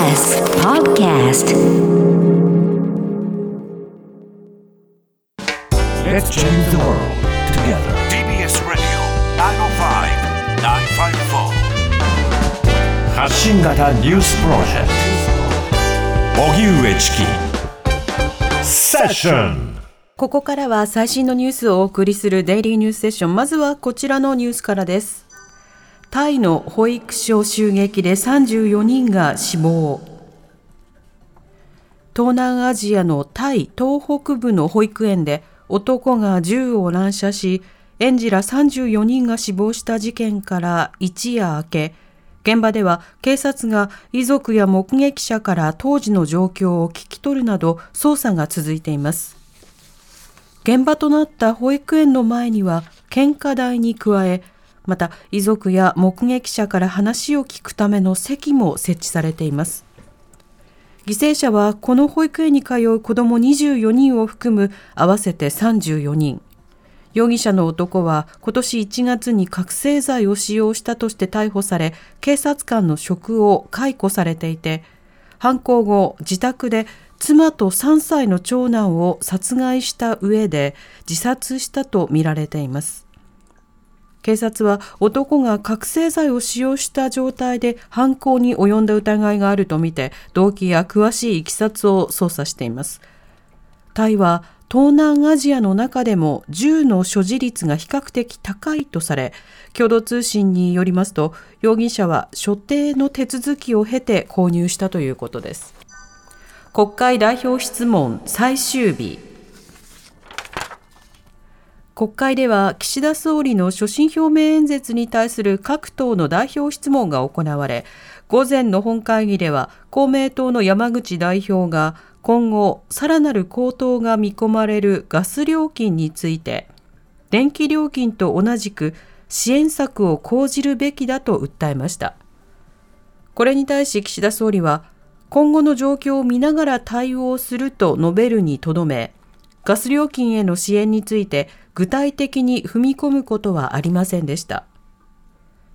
TBS Podcast Let's change the world together. TBS Radio 905-954発信型ニュースプロジェクト荻上チキセッションここからは最新のニュースをお送りするデイリーニュースセッション。まずはこちらのニュースからです。タイの保育所襲撃で34人が死亡。東南アジアのタイ東北部の保育園で男が銃を乱射し、園児ら34人が死亡した事件から一夜明け、現場では警察が遺族や目撃者から当時の状況を聞き取るなど捜査が続いています。現場となった保育園の前には献花台に加え、また遺族や目撃者から話を聞くための席も設置されています。犠牲者はこの保育園に通う子ども24人を含む合わせて34人。容疑者の男は今年1月に覚醒剤を使用したとして逮捕され、警察官の職を解雇されていて、犯行後、自宅で妻と3歳の長男を殺害した上で自殺したとみられています。警察は男が覚醒剤を使用した状態で犯行に及んだ疑いがあるとみて動機や詳しいいきさつを捜査しています。タイは東南アジアの中でも銃の所持率が比較的高いとされ、共同通信によりますと、容疑者は所定の手続きを経て購入したということです。国会代表質問最終日。国会では岸田総理の所信表明演説に対する各党の代表質問が行われ、午前の本会議では公明党の山口代表が今後さらなる高騰が見込まれるガス料金について、電気料金と同じく支援策を講じるべきだと訴えました。これに対し岸田総理は、今後の状況を見ながら対応すると述べるにとどめ、ガス料金への支援について具体的に踏み込むことはありませんでした。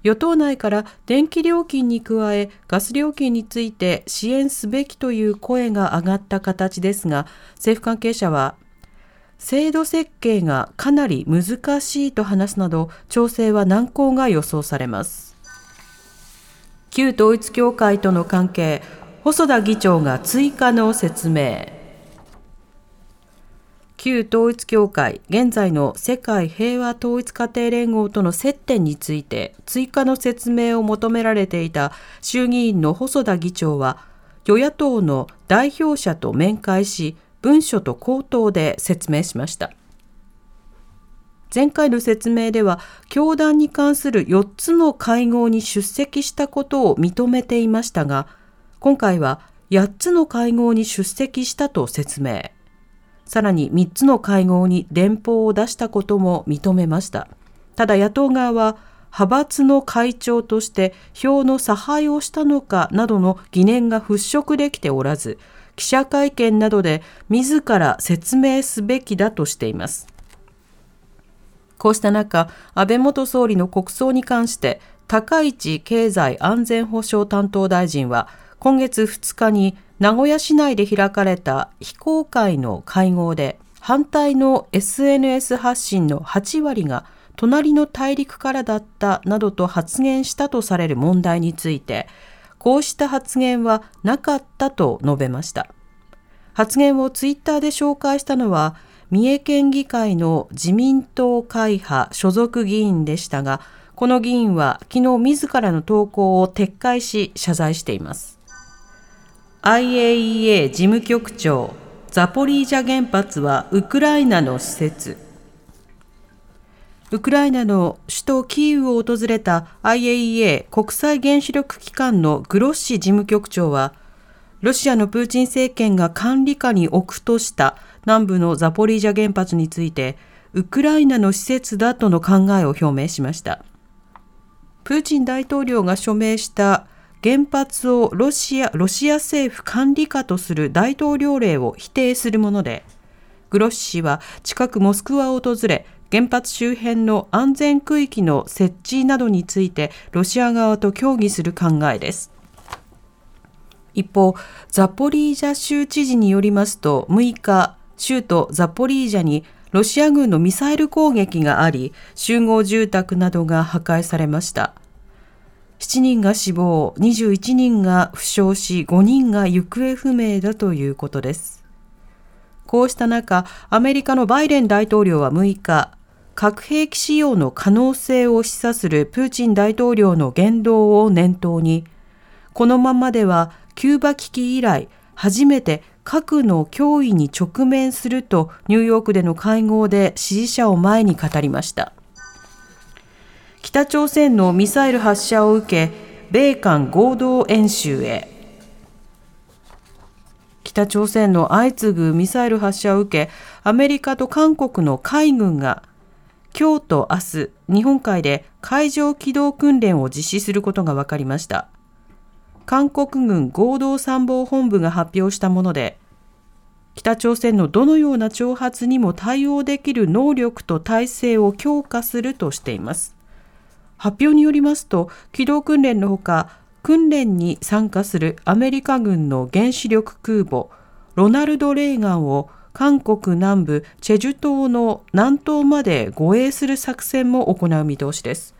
与党内から電気料金に加えガス料金について支援すべきという声が上がった形ですが、政府関係者は、制度設計がかなり難しいと話すなど、調整は難航が予想されます。旧統一教会との関係、細田議長が追加の説明。旧統一教会、現在の世界平和統一家庭連合との接点について追加の説明を求められていた衆議院の細田議長は、与野党の代表者と面会し、文書と口頭で説明しました。前回の説明では、教団に関する4つの会合に出席したことを認めていましたが、今回は8つの会合に出席したと説明。さらに3つの会合に電報を出したことも認めました。ただ野党側は、派閥の会長として票の差配をしたのかなどの疑念が払拭できておらず、記者会見などで自ら説明すべきだとしています。こうした中、安倍元総理の国葬に関して、高市経済安全保障担当大臣は、今月2日に名古屋市内で開かれた非公開の会合で、反対の SNS 発信の8割が隣の大陸からだったなどと発言したとされる問題について、こうした発言はなかったと述べました。発言をツイッターで紹介したのは、三重県議会の自民党会派所属議員でしたが、この議員は昨日自らの投稿を撤回し謝罪しています。IAEA 事務局長、ザポリージャ原発はウクライナの施設。ウクライナの首都キーウを訪れた IAEA 国際原子力機関のグロッシ事務局長は、ロシアのプーチン政権が管理下に置くとした南部のザポリージャ原発について、ウクライナの施設だとの考えを表明しました。プーチン大統領が署名した原発をロシアロシア政府管理下とする大統領令を否定するもので、グロッシ氏は近くモスクワを訪れ、原発周辺の安全区域の設置などについてロシア側と協議する考えです。一方、ザポリージャ州知事によりますと、6日、州都ザポリージャにロシア軍のミサイル攻撃があり、集合住宅などが破壊されました。7人が死亡、21人が負傷し、5人が行方不明だということです。こうした中、アメリカのバイデン大統領は6日、核兵器使用の可能性を示唆するプーチン大統領の言動を念頭に、このままではキューバ危機以来、初めて核の脅威に直面するとニューヨークでの会合で支持者を前に語りました。北朝鮮のミサイル発射を受け、米韓合同演習へ。北朝鮮の相次ぐミサイル発射を受け、アメリカと韓国の海軍が今日と明日、日本海で海上機動訓練を実施することが分かりました。韓国軍合同参謀本部が発表したもので、北朝鮮のどのような挑発にも対応できる能力と体制を強化するとしています。発表によりますと、機動訓練のほか、訓練に参加するアメリカ軍の原子力空母、ロナルド・レーガンを韓国南部チェジュ島の南東まで護衛する作戦も行う見通しです。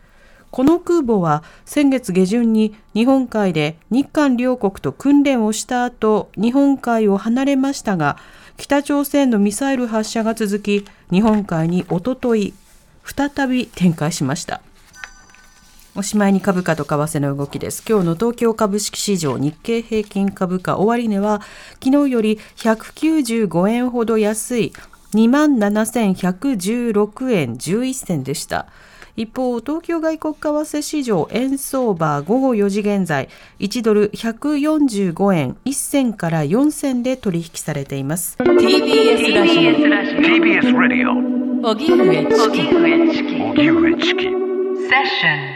この空母は先月下旬に日本海で日韓両国と訓練をした後、日本海を離れましたが、北朝鮮のミサイル発射が続き、日本海におととい、再び展開しました。おしまいに株価と為替の動きです。今日の東京株式市場日経平均株価終値は昨日より195円ほど安い27,116円11銭でした。一方、東京外国為替市場円相場午後4時現在、1ドル145円1銭から4銭で取引されています。TBS ラジオ。TBS ラジオ。荻上チキ。荻上チキ。セッション。